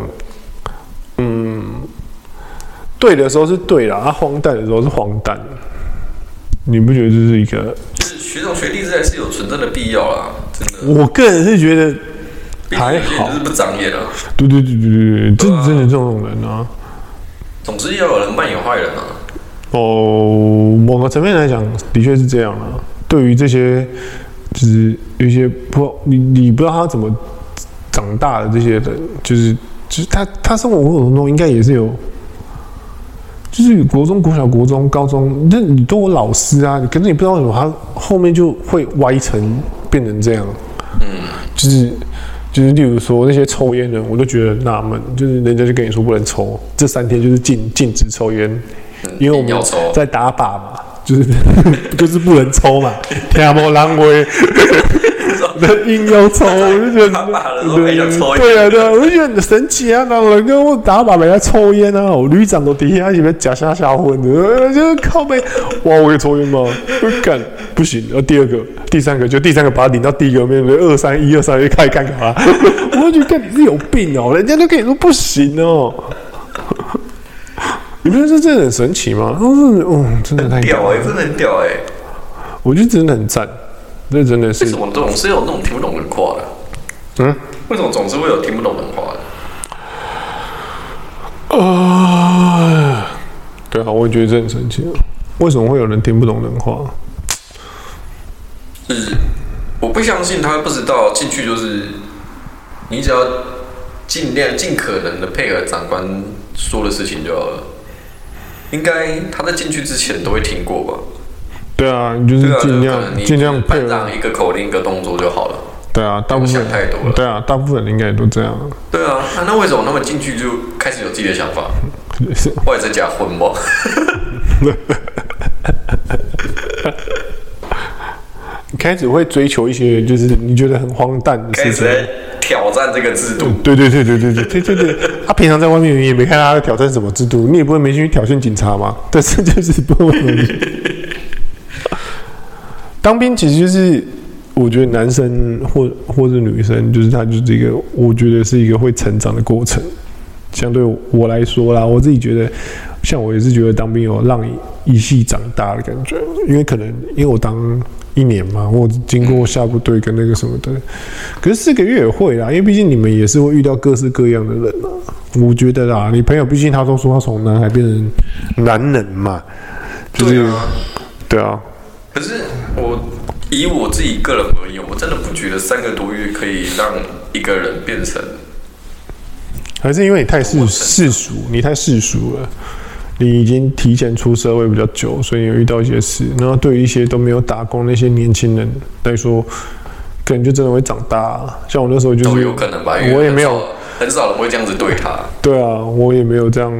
嗯，对的时候是对啦，啊，荒诞的时候是荒诞。你不觉得这是一个？就是学长学弟制还是有存在的必要啦，真的。我个人是觉得还好，是不长眼啊。对对对对对，真的真的这种人啊，总是要有人扮演坏人啊。哦，某个层面来讲，的确是这样啊。对于这些。就是有一些不，你你不知道他怎么长大的这些人，就是就是他他生活过程中应该也是有，就是国中、国小、国中、高中，那你都有老师啊，可是你不知道为什么他后面就会歪成变成这样，嗯，就是就是例如说那些抽烟的人，我都觉得纳闷，就是人家就跟你说不能抽，这三天就是禁禁止抽烟，因为我们在打靶嘛，就是 [laughs] 就是不能抽嘛，听无人话。[laughs] 那硬要抽，我就觉得对啊对啊，我就觉得很神奇啊！那人跟我打靶，人家抽烟啊，我旅长都底下里面假瞎瞎混的，就是靠背。哇，我可以抽烟吗？不敢，不行。然后第二个、第三个，就第三个把他领到第一个面，二三一二三就开始干嘛？我就觉得你是有病哦，人家都跟你说不行哦。你不觉得这真的很神奇吗？嗯，哦，真的太屌哎，真的很屌哎，我觉得真的很赞。这真的是为什么总是有那种听不懂人话的？嗯，为什么总是会有听不懂人话的？啊，对啊，我也觉得这很神奇。为什么会有人听不懂人话？是我不相信他不知道进去就是你只要尽量尽可能的配合长官说的事情就好了。应该他在进去之前都会听过吧？对啊，你就是尽量尽量配合一个口令一个动作就好了。对啊，大部分想太多了。对啊，大部分人应该也都这样。对啊，那那为什么那么进去就开始有自己的想法？[laughs] 或者在假混吗？[laughs] 开始会追求一些就是你觉得很荒诞的事情，挑战这个制度。对对对对对对对对对。他平常在外面你也没看他在挑战什么制度，你也不会没去挑衅警察吗？但是就是不会。当兵其实就是，我觉得男生或或者女生，就是他就是一个，我觉得是一个会成长的过程。相对我来说啦，我自己觉得，像我也是觉得当兵有让一系长大的感觉，因为可能因为我当一年嘛，我经过下部队跟那个什么的，可是四个月也会啦，因为毕竟你们也是会遇到各式各样的人啊。我觉得啦，你朋友毕竟他都说他从男孩变成男人嘛，就是。对啊可是我以我自己个人而言，我真的不觉得三个多月可以让一个人变成，还是因为你太世世俗，你太世俗了，你已经提前出社会比较久，所以有遇到一些事。然后对于一些都没有打工那些年轻人来说，可能就真的会长大。像我那时候就是有可能吧，我也没有。很少人会这样子对他。对啊，我也没有这样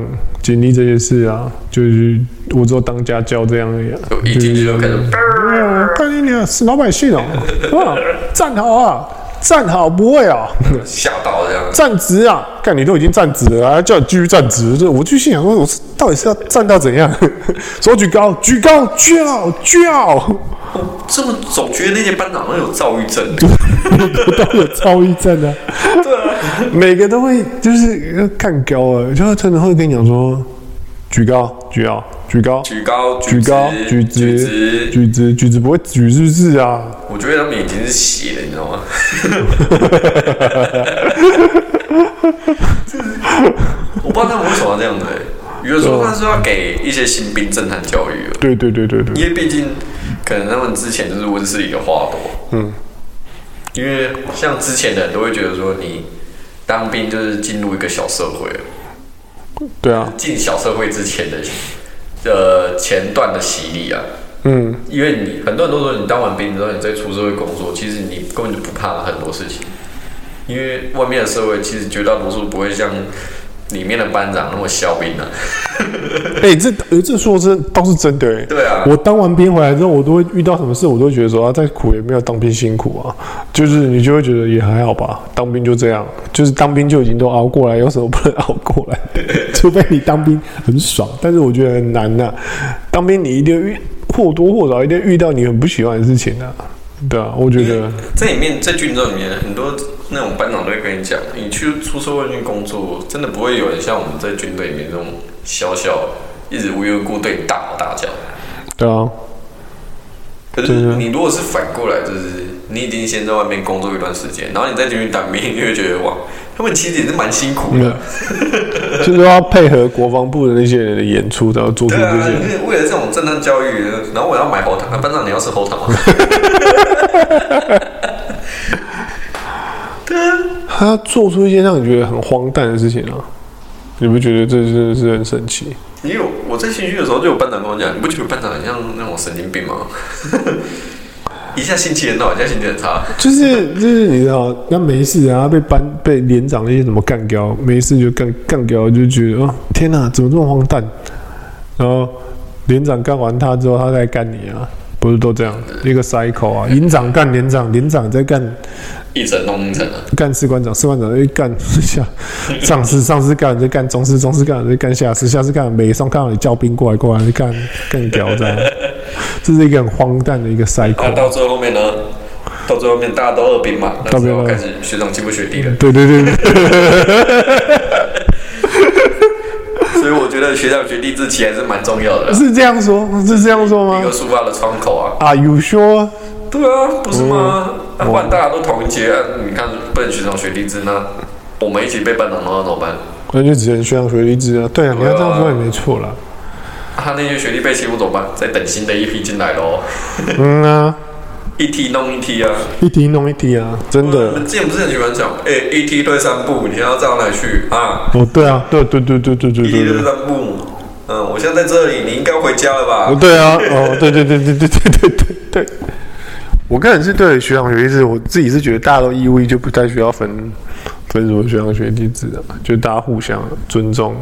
经历这些事啊，就是我只有当家教这样而已。一进去就开始，看你俩是老百姓哦，啊，站好啊，站好，不会啊，吓到这样，站直啊，看你都已经站直了，还叫你继续站直，这我就心想说，我是到底是要站到怎样？[laughs] 手举高，举高，叫叫。这么总觉得那些班长都有躁郁症，[laughs] 都有躁郁症啊！对啊，每个都会就是看高啊，就真的会跟你讲说，举高，举高，举高，举高，举高，举直，举直，举直不会举是不是啊？我觉得他们眼睛是斜的，你知道吗？[laughs] 我不知道他们为什么要这样子。有时候他是要给一些新兵震撼教育。对对对对对，因为毕竟。可能他们之前就是温室里的花朵，嗯，因为像之前的人都会觉得说，你当兵就是进入一个小社会，对啊，进小社会之前的呃前段的洗礼啊，嗯，因为你很多人都说你当完兵之后你再出社会工作，其实你根本就不怕很多事情，因为外面的社会其实绝大多数不会像。里面的班长那么肖兵呢？[laughs] 哎、这呃，这说真倒是真的、对啊，我当完兵回来之后，我都会遇到什么事，我都会觉得说啊，再苦也没有当兵辛苦啊。就是你就会觉得也还好吧，当兵就这样，就是当兵就已经都熬过来，有什么不能熬过来？[laughs] 除非你当兵很爽，但是我觉得很难呐、当兵你一定遇或多或少一定遇到你很不喜欢的事情啊。对啊，我觉得在里面在军中里面很多那种班长都会跟你讲，你去出社会去工作，真的不会有人像我们在军队里面那种小小一直无缘无故对你大吼大叫。对啊。可是你如果是反过来，就是你已经先在外面工作一段时间，然后你再进去当兵，你会觉得哇，他们其实也是蛮辛苦的，[laughs] 就是要配合国防部的那些人的演出，然后做出这些。啊，为了这种震撼教育，然后我要买喉糖，班长你要吃喉糖吗？[laughs] 他做出一些让你觉得很荒诞的事情啊，你不觉得这真的是很神奇？你有我在新训的时候就有班长跟我讲，你不觉得班长很像那种神经病吗？一下心情很好，一下心情很差。就是就是你知道，那没事啊，被班被连长那些什么干掉，没事就干干掉，就觉得哦天哪，怎么这么荒诞？然后连长干完他之后，他再干你啊，不是都这样一个 cycle 啊？营长干连长，连长再干。一层弄一层干士官长，士官长再干下上司，上司干再干中士，中士干再干下士，下士干每上看到你叫兵过来过来干干屌这样，[laughs] 这是一个很荒诞的一个 cycle。啊，到最后面呢？到最后面大家都二兵嘛，到最后开始学长欺负学弟了。对对对对。[laughs] 所以我觉得学长学弟制其实还是蛮重要的。是这样说？是这样说吗？一个抒发的窗口啊。啊，有说。对啊，不是吗？那换大家都同一届，你看不能学长学弟制，那我们一起被班长骂怎么办？那就只能学长学弟制啊。对啊，你要这样说也没错啦。他那些学弟被欺负怎么办？再等新的一批进来喽。嗯啊，一梯弄一梯啊，一梯弄一梯啊，真的。我们之前不是很喜欢讲，哎，一梯退三步，你要这样来去啊？哦，对啊，对对对对对对对。一梯退三步，嗯，我现在在这里，你应该回家了吧？哦，对啊，哦，对对对对对对对对对。我个人是对学长学弟制，我自己是觉得大家都义务，就不太需要分分什么学长学弟制的，就大家互相尊重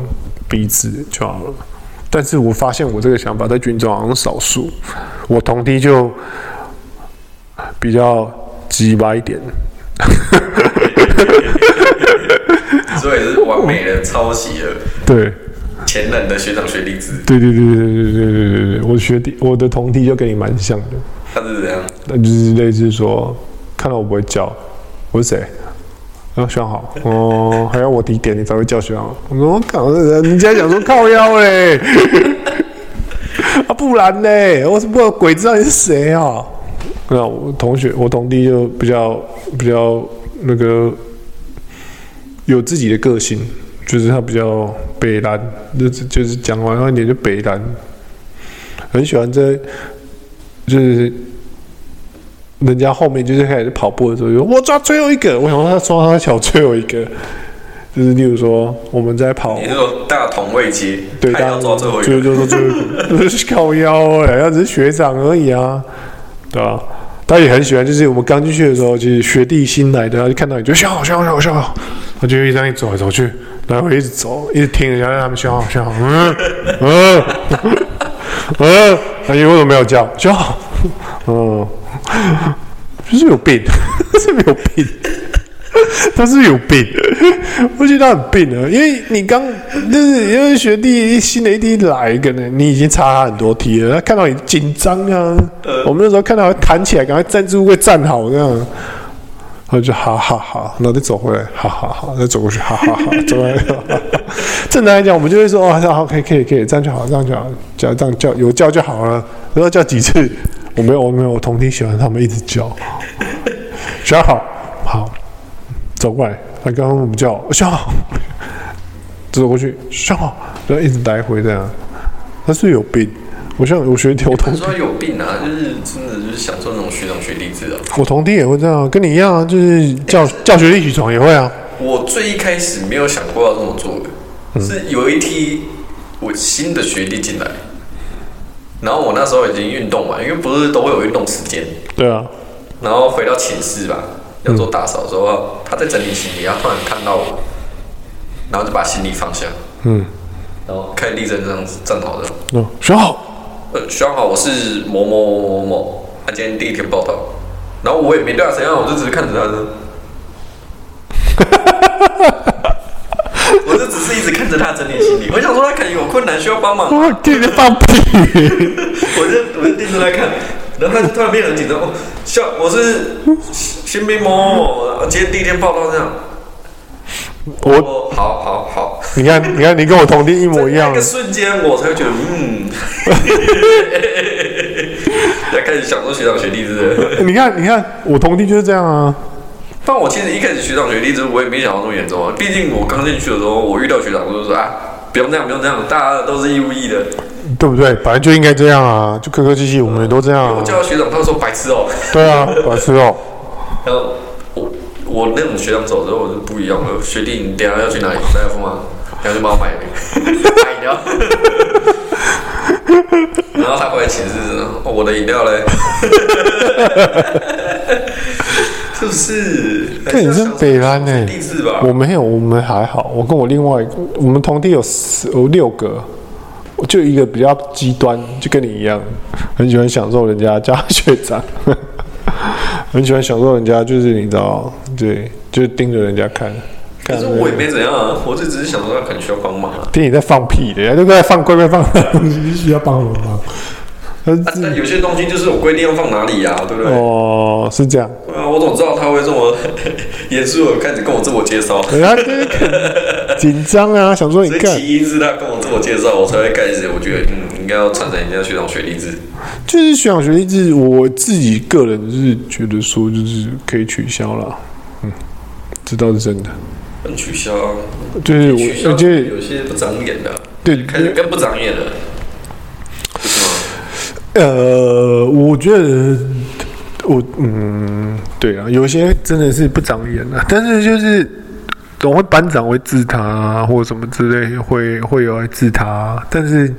彼此就好了。但是我发现我这个想法在军中好像少数，我同梯就比较鸡巴一点，[laughs] 所以是完美的抄袭了。对，前任的学长学弟制。对对对对对对对对对，我学弟我的同梯就跟你蛮像的。他是怎样？那就是类似说，看到我不会叫，我是谁？要选好哦，还要我提点你才会叫选好。我说我靠，你竟然讲说靠腰嘞？[laughs] 啊，不然嘞？我是不知道鬼知道你是谁啊？那我同学，我同弟就比较比较那个有自己的个性，就是他比较北烂，就是就是讲完一点就北烂，很喜欢在。就是人家后面就是开始跑步的时候，就我抓最后一个，我想说他抓他小最后一个，就是例如说我们在跑，你说大同位阶，对，他要抓最后一个，就就说最后一个，是靠腰哎，他只是学长而已啊，对吧？他也很喜欢，就是我们刚进去的时候，就是学弟新来的，他就看到你就笑好笑好笑好，他就一直在走来走去，来回一直走，一直听人家让他们笑好笑好，嗯嗯。嗯，他为什么没有叫？笑，嗯，就 [laughs] 是有病，[laughs] 是没有病，[laughs] 他是有病，我觉得他很病啊，因为你刚就是因为学弟新的一梯来一个呢，你已经差他很多题了，他看到你紧张啊，我们那时候看到他弹起来，赶快站住，会站好这样。他就好好好，然后再走回来，好好好，再走过去，好好好，走回来。正常来讲，我们就会说，哦，好，可以，可以，可以，这样就好，这样就好，叫这样叫有叫就好了。然后叫几次，我没有，我没有，我同梯喜欢他们一直叫，学好，好，走过来。他刚刚我们叫，学好，走过去，学好，然后一直来回这样，他是有病。我像我学弟，我同说有病啊，就是真的就是享受那种学长学弟制啊。我同弟也会这样，跟你一样啊，就是叫叫学弟起床也会啊。我最一开始没有想过要这么做的，嗯、是有一批我新的学弟进来，然后我那时候已经运动嘛，因为不是都会有运动时间。对啊。然后回到寝室吧，要做打扫的时候，嗯、他在整理行李，他突然看到我，然后就把行李放下，嗯，然后开始立正这样子站好的，嗯，选好。呃，选好，我是某某某某某，他今天第一天报道，然后我也没对他怎样，我就只是看着他 [laughs] 只是一直看着他整理行李，我想说他可能有困难需要帮忙，我天天放屁，我就我就盯着他看，然后他就突然变得很紧张，哦，校我是新兵某某某，今天第一天报道这样。我好好好，你看，你看，你跟我同弟一模一样。那个瞬间，我才会觉得，嗯，[laughs] 要开始享受学长学弟是。你看，你看，我同弟就是这样啊。但我其实一开始学长学弟制，我也没想到那么严重啊。毕竟我刚进去的时候，我遇到学长就是说啊，不用这样，不用这样，大家都是义务役的，对不对？本来就应该这样啊，就客客气气，我们也都这样啊。我叫学长，他说白痴哦。对啊，白痴哦。然后。我我那种学长走之后，我就不一样了。学弟，你等下要去哪里？大夫吗？然后就帮我买，买饮料。[laughs] 然后他回来寝室，哦，我的饮料嘞？是不是？看你是北兰呢？我没有，我们还好。我跟我另外一个，我们同地有四有六个，就一个比较极端，就跟你一样，很喜欢享受人家加学长，[laughs] 很喜欢享受人家，就是你知道，对，就是盯着人家看。可是我也没怎样啊，我就只是想说他可能需要帮忙啊。听你在放屁的，都在放乖乖放东西，[laughs] 需要帮忙吗？啊、但有些东西就是我规定要放哪里呀、啊，对不对？哦，是这样。啊，我怎么知道他会这么 [laughs] 严肃的开始跟我自我介绍？紧张啊，[laughs] 想说你看。起因是他跟我自我介绍，我才会开始。我觉得嗯，应该要传承一下学长学弟制。就是学长学弟制，我自己个人是觉得说，就是可以取消了。嗯，这倒是真的。能取消、啊？就是我，我觉得有些不长眼的，对，开始更不长眼了。呃，我觉得我嗯，对啊，有些真的是不长眼啊，但是就是总会班长会治他啊，或者什么之类，会会有来治他。但是，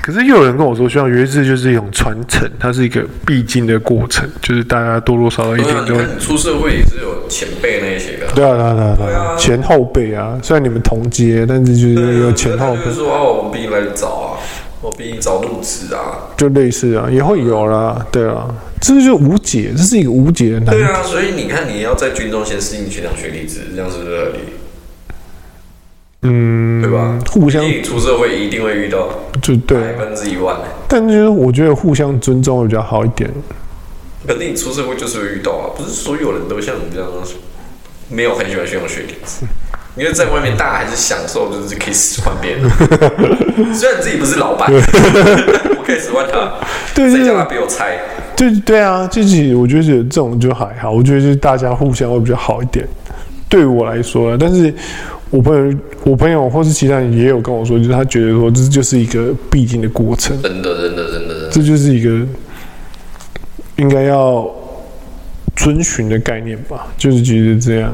可是又有人跟我说，学长学弟制就是一种传承，它是一个必经的过程，就是大家多多少少一点都会出社会也是有前辈那些的，对啊，对啊，对啊，对啊，前后辈啊，虽然你们同阶，但是就是有前后辈。就是说哦，我们比你来找啊。我比你早入职啊，就类似啊，也会有啦，对啊，这就无解，这是一个无解的难题。对啊，所以你看，你要在军中先适应学长学弟制，这样是不是合理？嗯，对吧？互相出社会一定会遇到，就对百分之一万。但就是我觉得互相尊重会比较好一点。肯定你出社会就是会遇到啊，不是所有人都像你这样，没有很喜欢学长学弟制。因为在外面，大家还是享受，就是可以使唤别人。[laughs] 虽然自己不是老板，[laughs] 我可以使唤他。对，谁叫他比我菜？对对啊，自己我觉得这种就还好。我觉得就是大家互相会比较好一点。对于我来说，但是我朋友、我朋友或是其他人也有跟我说，就是他觉得说这就是一个必经的过程。真的，真的，真的，这就是一个应该要遵循的概念吧？就是觉得这样，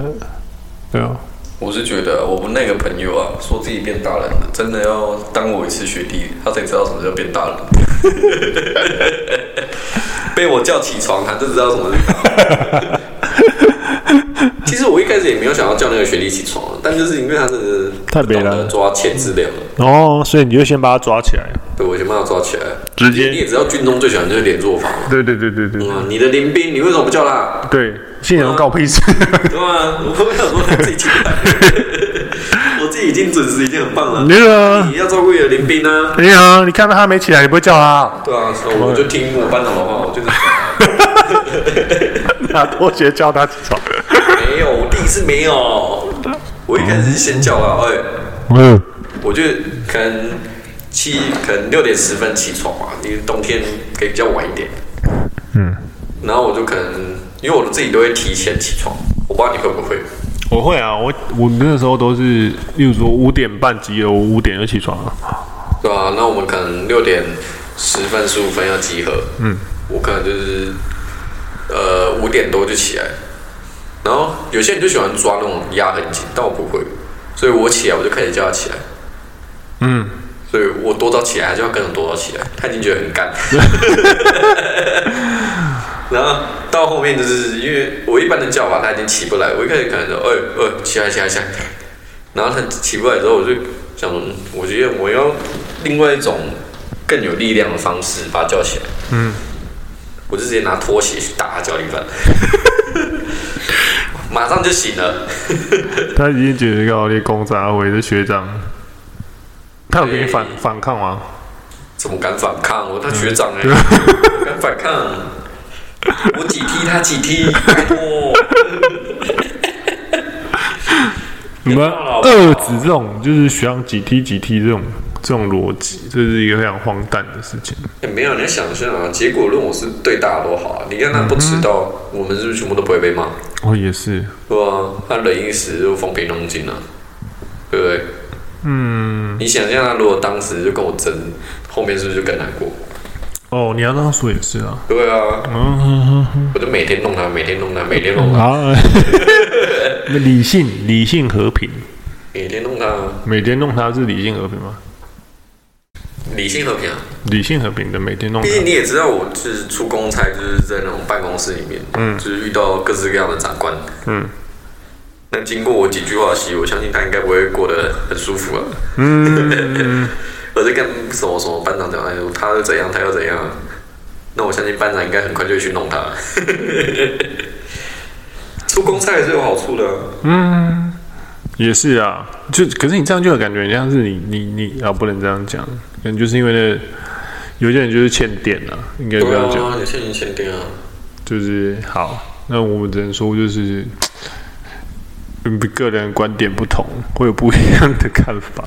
对啊。我是觉得我们那个朋友啊，说自己变大人了，真的要当我一次学弟，他才知道什么叫变大人。[laughs] 被我叫起床，他就知道什么是大人。其实我一开始也没有想要叫那个学弟起床，但就是因为他是太懂得抓前置量了哦，所以你就先把他抓起来。对，我先把他抓起来，直接。你也知道军中最喜欢就是连坐法嘛。对对对对对。嗯，你的林兵，你为什么不叫他？对，现场告屁事。[laughs] 对啊，我不想说他自己起来。[laughs] 我自己已经准时，已经很棒了。对啊，你要照顾你的林斌啊。对啊，你看到他没起来，你不会叫他？对啊，所以我就听我班长的话，我就是。[laughs] 拿拖鞋叫他起床。没有，我第一次没有。我一开始是先叫他，哎，嗯，我就可能。七可能六点十分起床嘛，因为冬天可以比较晚一点。嗯，然后我就可能，因为我自己都会提前起床，我不知道你会不会。我会啊，我我那个时候都是，例如说五点半集合，我五点就起床了。对啊，那我们可能六点十分十五分要集合。嗯，我可能就是呃五点多就起来，然后有些人就喜欢抓那种压很紧，但我不会，所以我起来我就开始叫他起来。嗯。所以我多早起来，他就要跟着多早起来。他已经觉得很干，[laughs] 然后到后面就是因为我一般的叫法他已经起不来。我一开始可能说：“哎、欸、哎、欸，起来起来起来。”然后他起不来之后，我就想说：“我觉得我要另外一种更有力量的方式把他叫起来。”嗯，我就直接拿拖鞋去打他脚底板，马上就醒了。[laughs] 他已经觉得要立功，砸回的学长。他有给你反反抗吗？怎么敢反抗？我他学长哎、欸，敢反抗？我几踢他几踢，拜托。你们二子这种就是学长几踢几踢这种这种逻辑，这是一个非常荒诞的事情。也、欸、没有，你要想象啊，结果论我是对大家都好啊。你看他不迟到，嗯、我们是不是全部都不会被骂？哦，也是，对啊，他忍一时就风平浪静了，对不对？嗯，你想象他如果当时就跟我争，后面是不是就更难过？哦，你要这样说也是啊。对啊，嗯我就每天弄他，每天弄他，每天弄他。啊，[laughs] 理性理性和平，每天弄他，每天弄他是理性和平吗？理性和平啊，理性和平的每天弄。毕竟你也知道，我就是出公差，就是在那种办公室里面，嗯，就是遇到各式各样的长官，嗯。那经过我几句话洗，我相信他应该不会过得很舒服啊。嗯。我在跟什么什么班长讲，哎，他又怎样，他又怎样。那我相信班长应该很快就会去弄他。[laughs] 出公差也是有好处的。嗯。也是啊，就可是你这样就有感觉，像是你你你啊，不能这样讲，可能就是因为那有些人就是欠电啊，应该这样讲。啊，有些人欠电啊。就是好，那我们只能说就是，嗯，个人观点不同，会有不一样的看法。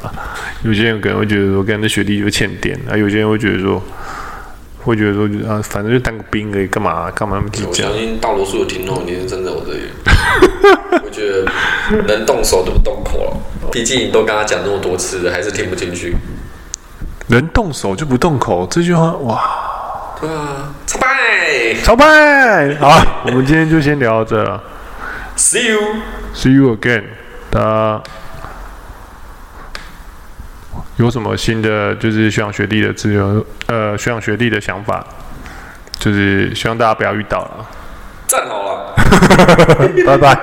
有些人可能会觉得说，跟那学弟就欠点啊，有些人会觉得说。会觉得说啊，反正就当个兵而已，干嘛干嘛那么计较？我相信大多数的听众你是站在我这里。[laughs] 我觉得能动手就不动口了，毕竟你都跟他讲那么多次了，还是听不进去。能动手就不动口，这句话哇！对啊，超拜，超拜。好，我们今天就先聊到这了。See you, see you again。大家。有什么新的就是学长学弟的自由呃学长学弟的想法，就是希望大家不要遇到了。站好了，[laughs] 拜拜。